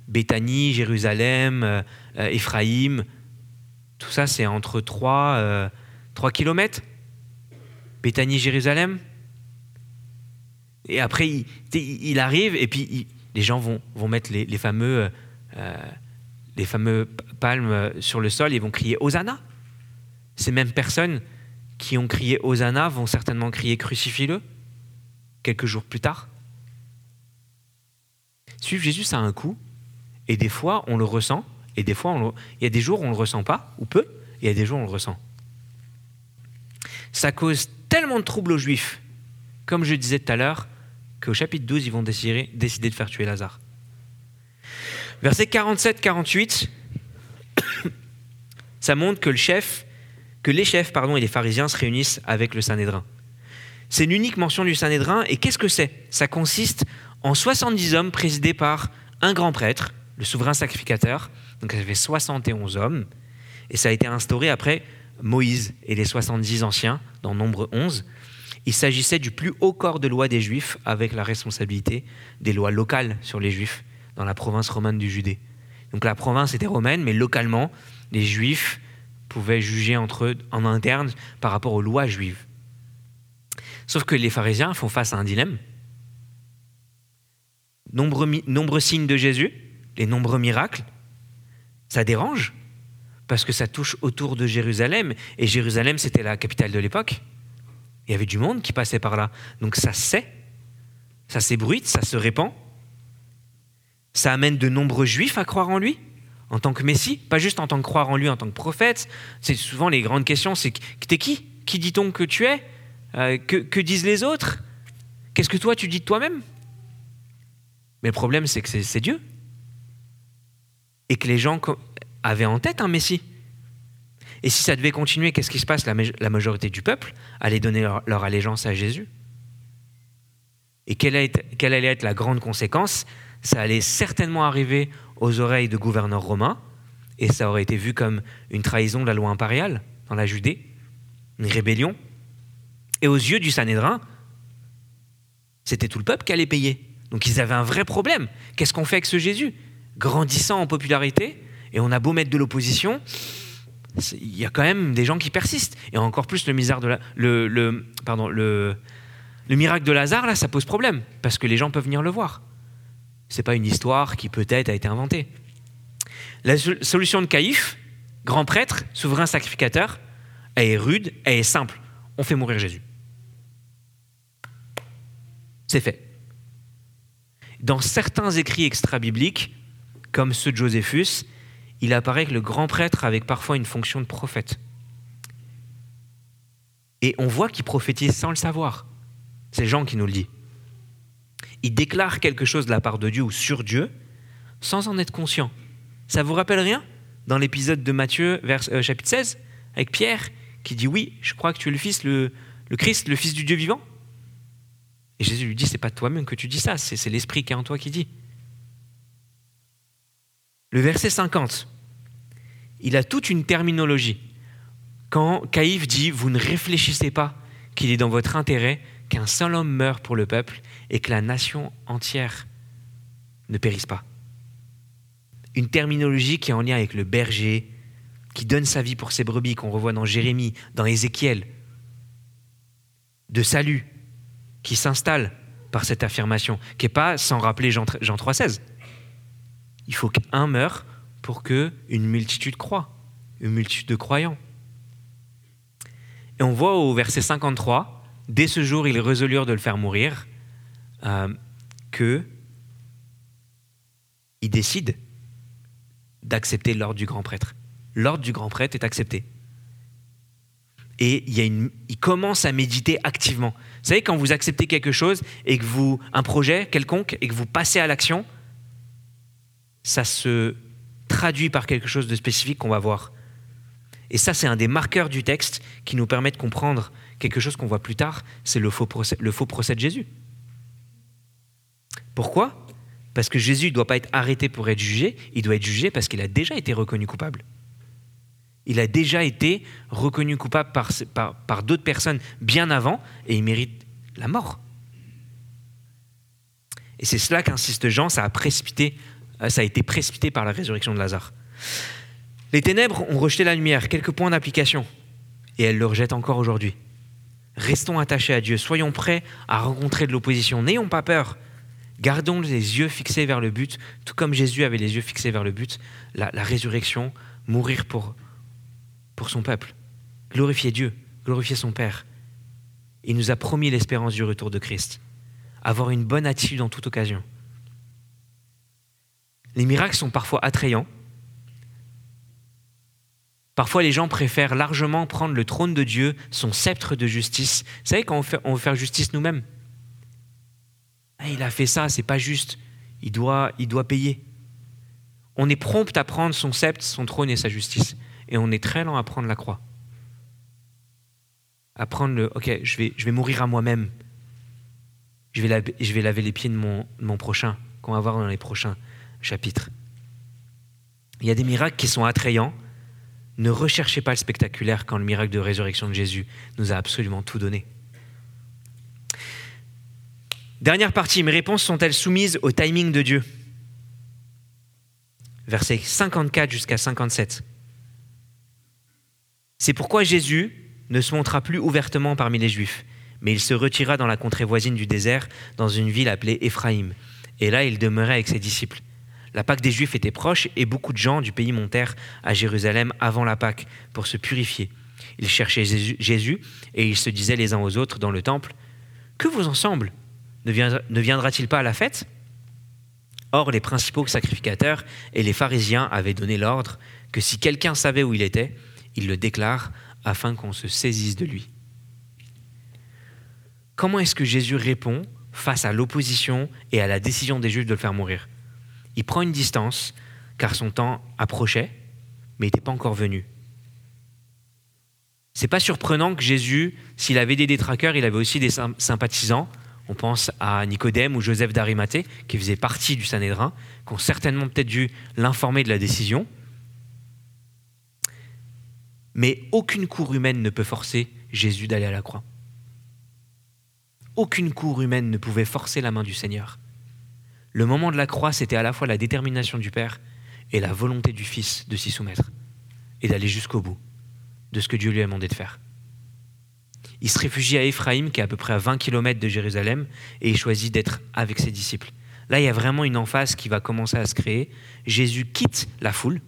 Béthanie, Jérusalem, euh, euh, Éphraïm, tout ça c'est entre 3, euh, 3 km. Béthanie, Jérusalem. Et après, il, arrive et puis les gens vont, mettre les, fameux, euh, les fameux palmes sur le sol et vont crier Hosanna. Ces mêmes personnes qui ont crié Hosanna vont certainement crier Crucifie-le quelques jours plus tard. Suivre Jésus, ça a un coût, et des fois on le ressent, et des fois il y a des jours où on ne le ressent pas, ou peu, il y a des jours où on le ressent. Ça cause tellement de troubles aux Juifs, comme je disais tout à l'heure, qu'au chapitre 12, ils vont décider, décider de faire tuer Lazare. Verset 47-48, *coughs* ça montre que le chef, que les chefs pardon, et les pharisiens se réunissent avec le Sanhédrin. C'est une unique mention du Sanhédrin, et qu'est-ce que c'est? Ça consiste en 70 hommes présidés par un grand prêtre, le souverain sacrificateur, donc ça fait 71 hommes, et ça a été instauré après Moïse et les 70 anciens, dans Nombre 11. Il s'agissait du plus haut corps de loi des Juifs, avec la responsabilité des lois locales sur les Juifs dans la province romaine du Judée. Donc la province était romaine, mais localement, les Juifs pouvaient juger entre eux en interne par rapport aux lois juives. Sauf que les pharisiens font face à un dilemme. Nombreux, nombreux signes de Jésus, les nombreux miracles, ça dérange parce que ça touche autour de Jérusalem, et Jérusalem c'était la capitale de l'époque. Il y avait du monde qui passait par là. Donc ça sait, ça s'ébruite, ça se répand. Ça amène de nombreux juifs à croire en lui en tant que Messie, pas juste en tant que croire en lui en tant que prophète. C'est souvent les grandes questions, c'est t'es qui? Qui dit-on que tu es? Euh, que, disent les autres? Qu'est-ce que toi tu dis de toi-même? Mais le problème c'est que c'est Dieu. Et que les gens avaient en tête un Messie. Et si ça devait continuer, qu'est-ce qui se passe? La, majorité du peuple allait donner leur, allégeance à Jésus. Et quelle, est, quelle allait être la grande conséquence? Ça allait certainement arriver aux oreilles de gouverneurs romains, et ça aurait été vu comme une trahison de la loi impériale dans la Judée, une rébellion. Et aux yeux du Sanhédrin, c'était tout le peuple qui allait payer. Donc ils avaient un vrai problème. Qu'est-ce qu'on fait avec ce Jésus? Grandissant en popularité, et on a beau mettre de l'opposition, il y a quand même des gens qui persistent. Et encore plus le, le miracle de Lazare, là, ça pose problème, parce que les gens peuvent venir le voir n'est pas une histoire qui peut-être a été inventée. La solution de Caïphe, grand prêtre, souverain sacrificateur, elle est rude, elle est simple. On fait mourir Jésus. C'est fait. Dans certains écrits extra-bibliques, comme ceux de Joséphus, il apparaît que le grand prêtre avait parfois une fonction de prophète. Et on voit qu'il prophétise sans le savoir. C'est Jean qui nous le dit il déclare quelque chose de la part de Dieu ou sur Dieu sans en être conscient. Ça vous rappelle rien Dans l'épisode de Matthieu, euh, chapitre 16, avec Pierre, qui dit Oui, je crois que tu es le Fils, le, le Christ, le Fils du Dieu vivant? Et Jésus lui dit C'est pas toi-même que tu dis ça, c'est l'Esprit qui est en toi qui dit. Le verset 50, il a toute une terminologie. Quand Caïphe dit Vous ne réfléchissez pas qu'il est dans votre intérêt qu'un seul homme meure pour le peuple et que la nation entière ne périsse pas. Une terminologie qui est en lien avec le berger, qui donne sa vie pour ses brebis, qu'on revoit dans Jérémie, dans Ézéchiel, de salut, qui s'installe par cette affirmation, qui n'est pas sans rappeler Jean, Jean 3,16. Il faut qu'un meure pour que une multitude croit, une multitude de croyants. Et on voit au verset 53 dès ce jour, ils résolurent de le faire mourir, euh, que ils décident d'accepter l'ordre du grand prêtre. L'ordre du grand prêtre est accepté. Et il, il commence à méditer activement. Vous savez, quand vous acceptez quelque chose et que vous, un projet quelconque, et que vous passez à l'action, ça se traduit par quelque chose de spécifique qu'on va voir. Et ça, c'est un des marqueurs du texte qui nous permet de comprendre quelque chose qu'on voit plus tard, c'est le faux procès, le faux procès de Jésus. Pourquoi? Parce que Jésus ne doit pas être arrêté pour être jugé, il doit être jugé parce qu'il a déjà été reconnu coupable. Il a déjà été reconnu coupable par, d'autres personnes bien avant et il mérite la mort. Et c'est cela qu'insiste Jean, ça a, précipité, ça a été précipité par la résurrection de Lazare. Les ténèbres ont rejeté la lumière, quelques points d'application, et elles le rejettent encore aujourd'hui. Restons attachés à Dieu, soyons prêts à rencontrer de l'opposition, n'ayons pas peur. Gardons les yeux fixés vers le but, tout comme Jésus avait les yeux fixés vers le but, la, résurrection, mourir pour, son peuple, glorifier Dieu, glorifier son Père. Il nous a promis l'espérance du retour de Christ, avoir une bonne attitude en toute occasion. Les miracles sont parfois attrayants, Parfois, les gens préfèrent largement prendre le trône de Dieu, son sceptre de justice. Vous savez, quand on, veut faire justice nous-mêmes, ah, il a fait ça, c'est pas juste. Il doit, il doit payer. On est prompt à prendre son sceptre, son trône et sa justice. Et on est très lent à prendre la croix. À prendre le, ok, je vais, mourir à moi-même. Je vais, laver, je vais laver les pieds de mon, mon prochain, qu'on va voir dans les prochains chapitres. Il y a des miracles qui sont attrayants. Ne recherchez pas le spectaculaire quand le miracle de résurrection de Jésus nous a absolument tout donné. Dernière partie, mes réponses sont-elles soumises au timing de Dieu? Versets 54 jusqu'à 57. C'est pourquoi Jésus ne se montra plus ouvertement parmi les Juifs, mais il se retira dans la contrée voisine du désert, dans une ville appelée Éphraïm. Et là, il demeurait avec ses disciples. La Pâque des Juifs était proche et beaucoup de gens du pays montèrent à Jérusalem avant la Pâque pour se purifier. Ils cherchaient Jésus et ils se disaient les uns aux autres dans le temple Que vous ensemble Ne viendra-t-il pas à la fête? Or, les principaux sacrificateurs et les pharisiens avaient donné l'ordre que si quelqu'un savait où il était, il le déclare afin qu'on se saisisse de lui. Comment est-ce que Jésus répond face à l'opposition et à la décision des Juifs de le faire mourir? Il prend une distance car son temps approchait, mais n'était pas encore venu. C'est pas surprenant que Jésus, s'il avait des détraqueurs, il avait aussi des sympathisants. On pense à Nicodème ou Joseph d'Arimathée, qui faisaient partie du Sanhédrin, qui ont certainement peut-être dû l'informer de la décision. Mais aucune cour humaine ne peut forcer Jésus d'aller à la croix. Aucune cour humaine ne pouvait forcer la main du Seigneur. Le moment de la croix, c'était à la fois la détermination du Père et la volonté du Fils de s'y soumettre et d'aller jusqu'au bout de ce que Dieu lui a demandé de faire. Il se réfugie à Éphraïm, qui est à peu près à 20 km de Jérusalem, et il choisit d'être avec ses disciples. Là, il y a vraiment une emphase qui va commencer à se créer. Jésus quitte la foule,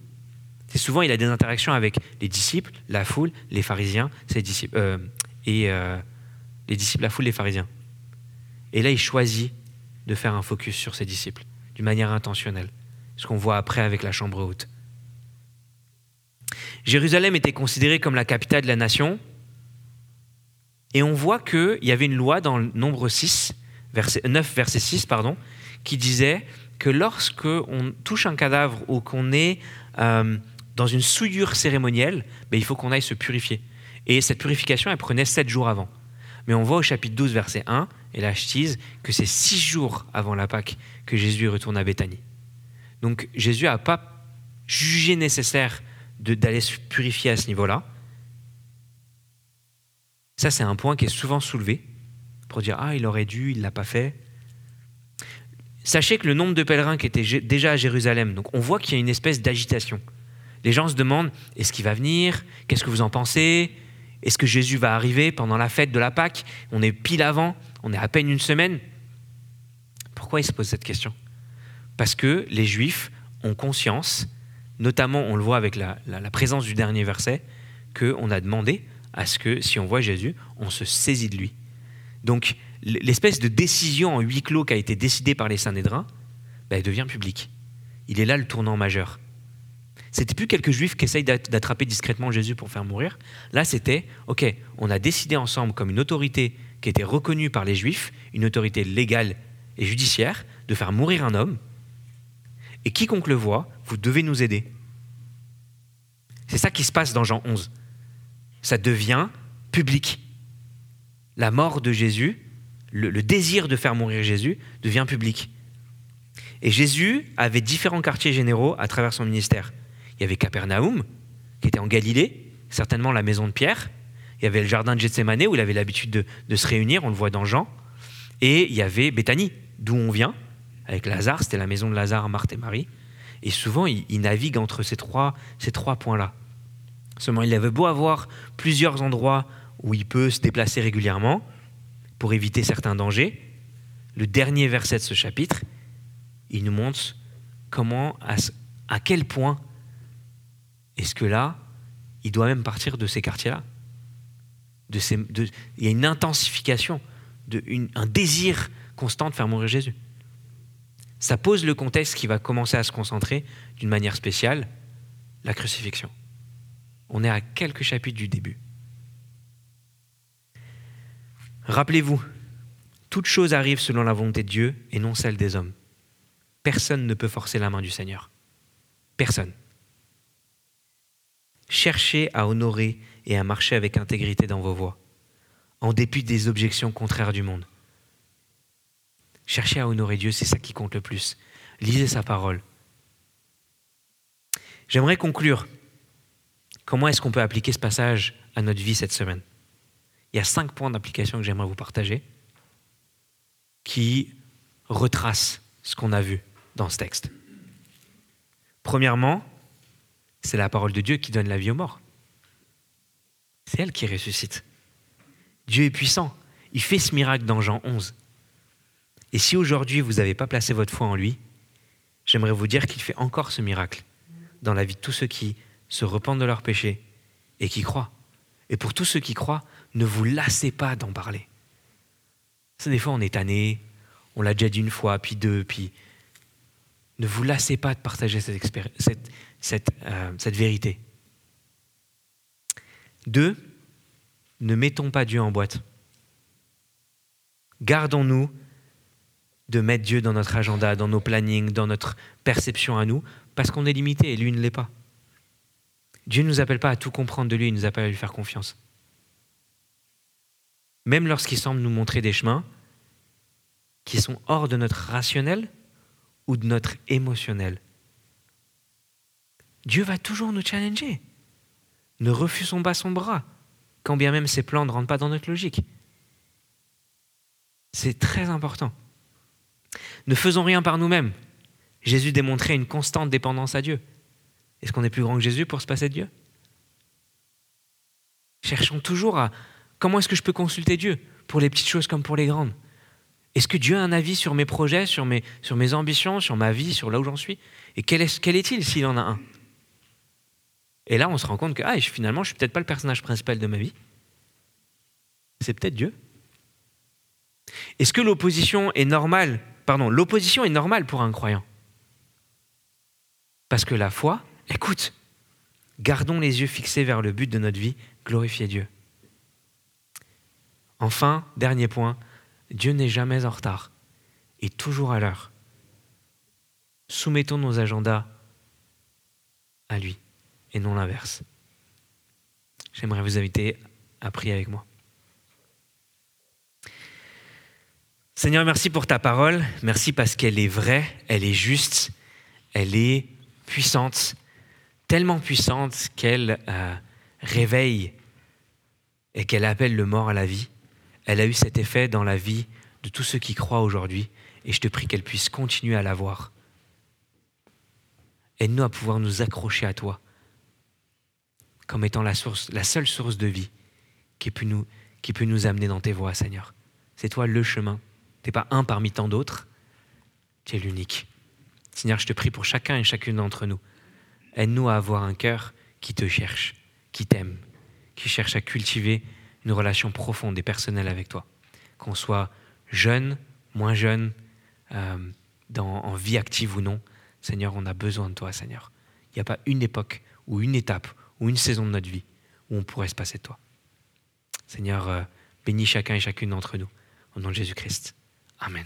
c'est souvent, il a des interactions avec les disciples, la foule, les pharisiens, ses disciples, euh, et euh, les disciples, la foule, les pharisiens. Et là, il choisit de faire un focus sur ses disciples, d'une manière intentionnelle, ce qu'on voit après avec la chambre haute. Jérusalem était considérée comme la capitale de la nation, et on voit qu'il y avait une loi dans le nombre 6, verset, 9, verset 6, pardon, qui disait que lorsque on touche un cadavre ou qu'on est euh, dans une souillure cérémonielle, ben, il faut qu'on aille se purifier. Et cette purification, elle prenait sept jours avant. Mais on voit au chapitre 12, verset 1, et là je tease, que c'est six jours avant la Pâque que Jésus retourne à Béthanie. Donc Jésus n'a pas jugé nécessaire d'aller se purifier à ce niveau-là. Ça, c'est un point qui est souvent soulevé pour dire Ah, il aurait dû, il ne l'a pas fait. Sachez que le nombre de pèlerins qui étaient déjà à Jérusalem, donc on voit qu'il y a une espèce d'agitation. Les gens se demandent est-ce qu'il va venir? Qu'est-ce que vous en pensez? Est-ce que Jésus va arriver pendant la fête de la Pâque? On est pile avant, on est à peine une semaine. Pourquoi ils se posent cette question? Parce que les Juifs ont conscience, notamment on le voit avec la, présence du dernier verset, qu'on a demandé à ce que si on voit Jésus, on se saisit de lui. Donc l'espèce de décision en huis clos qui a été décidée par les Sanhédrins, ben, elle devient publique. Il est là le tournant majeur. C'était plus quelques juifs qui essayent d'attraper discrètement Jésus pour faire mourir. Là, c'était, OK, on a décidé ensemble comme une autorité qui était reconnue par les juifs, une autorité légale et judiciaire, de faire mourir un homme. Et quiconque le voit, vous devez nous aider. C'est ça qui se passe dans Jean 11. Ça devient public. La mort de Jésus, le, désir de faire mourir Jésus devient public. Et Jésus avait différents quartiers généraux à travers son ministère. Il y avait Capernaum, qui était en Galilée, certainement la maison de Pierre. Il y avait le jardin de Gethsemane, où il avait l'habitude de, se réunir, on le voit dans Jean. Et il y avait Béthanie, d'où on vient, avec Lazare, c'était la maison de Lazare, Marthe et Marie. Et souvent, il, navigue entre ces trois, ces trois points-là. Seulement, il avait beau avoir plusieurs endroits où il peut se déplacer régulièrement pour éviter certains dangers. Le dernier verset de ce chapitre, il nous montre comment, à, quel point est-ce que là, il doit même partir de ces quartiers-là Il y a une intensification, un désir constant de faire mourir Jésus. Ça pose le contexte qui va commencer à se concentrer d'une manière spéciale, la crucifixion. On est à quelques chapitres du début. Rappelez-vous, toute chose arrive selon la volonté de Dieu et non celle des hommes. Personne ne peut forcer la main du Seigneur. Personne. Cherchez à honorer et à marcher avec intégrité dans vos voies, en dépit des objections contraires du monde. Cherchez à honorer Dieu, c'est ça qui compte le plus. Lisez sa parole. J'aimerais conclure. Comment est-ce qu'on peut appliquer ce passage à notre vie cette semaine? Il y a cinq points d'application que j'aimerais vous partager qui retracent ce qu'on a vu dans ce texte. Premièrement, c'est la parole de Dieu qui donne la vie aux morts. C'est elle qui ressuscite. Dieu est puissant. Il fait ce miracle dans Jean 11. Et si aujourd'hui vous n'avez pas placé votre foi en lui, j'aimerais vous dire qu'il fait encore ce miracle dans la vie de tous ceux qui se repentent de leurs péchés et qui croient. Et pour tous ceux qui croient, ne vous lassez pas d'en parler. Ça, des fois, on est tanné, on l'a déjà dit une fois, puis deux, puis. Ne vous lassez pas de partager cette, cette, euh, cette vérité. Deux, ne mettons pas Dieu en boîte. Gardons-nous de mettre Dieu dans notre agenda, dans nos plannings, dans notre perception à nous, parce qu'on est limité et lui ne l'est pas. Dieu ne nous appelle pas à tout comprendre de lui, il nous appelle à lui faire confiance. Même lorsqu'il semble nous montrer des chemins qui sont hors de notre rationnel ou de notre émotionnel. Dieu va toujours nous challenger. Ne refusons pas son bras, quand bien même ses plans ne rentrent pas dans notre logique. C'est très important. Ne faisons rien par nous-mêmes. Jésus démontrait une constante dépendance à Dieu. Est-ce qu'on est plus grand que Jésus pour se passer de Dieu? Cherchons toujours à comment est-ce que je peux consulter Dieu pour les petites choses comme pour les grandes? Est-ce que Dieu a un avis sur mes projets, sur mes, sur mes ambitions, sur ma vie, sur là où j'en suis? Et quel est-il s'il en a un? Et là, on se rend compte que ah, finalement, je ne suis peut-être pas le personnage principal de ma vie. C'est peut-être Dieu. Est-ce que l'opposition est normale Pardon, l'opposition est normale pour un croyant? Parce que la foi, écoute, gardons les yeux fixés vers le but de notre vie, glorifier Dieu. Enfin, dernier point, Dieu n'est jamais en retard et toujours à l'heure. Soumettons nos agendas à lui et non l'inverse. J'aimerais vous inviter à prier avec moi. Seigneur, merci pour ta parole. Merci parce qu'elle est vraie, elle est juste, elle est puissante, tellement puissante qu'elle euh, réveille et qu'elle appelle le mort à la vie. Elle a eu cet effet dans la vie de tous ceux qui croient aujourd'hui et je te prie qu'elle puisse continuer à l'avoir. Aide-nous à pouvoir nous accrocher à toi comme étant la, source, la seule source de vie qui peut nous, qui peut nous amener dans tes voies, Seigneur. C'est toi le chemin. Tu n'es pas un parmi tant d'autres, tu es l'unique. Seigneur, je te prie pour chacun et chacune d'entre nous. Aide-nous à avoir un cœur qui te cherche, qui t'aime, qui cherche à cultiver une relation profonde et personnelle avec toi. Qu'on soit jeune, moins jeune, euh, en vie active ou non, Seigneur, on a besoin de toi, Seigneur. Il n'y a pas une époque ou une étape ou une saison de notre vie où on pourrait se passer de toi. Seigneur, euh, bénis chacun et chacune d'entre nous. Au nom de Jésus-Christ. Amen.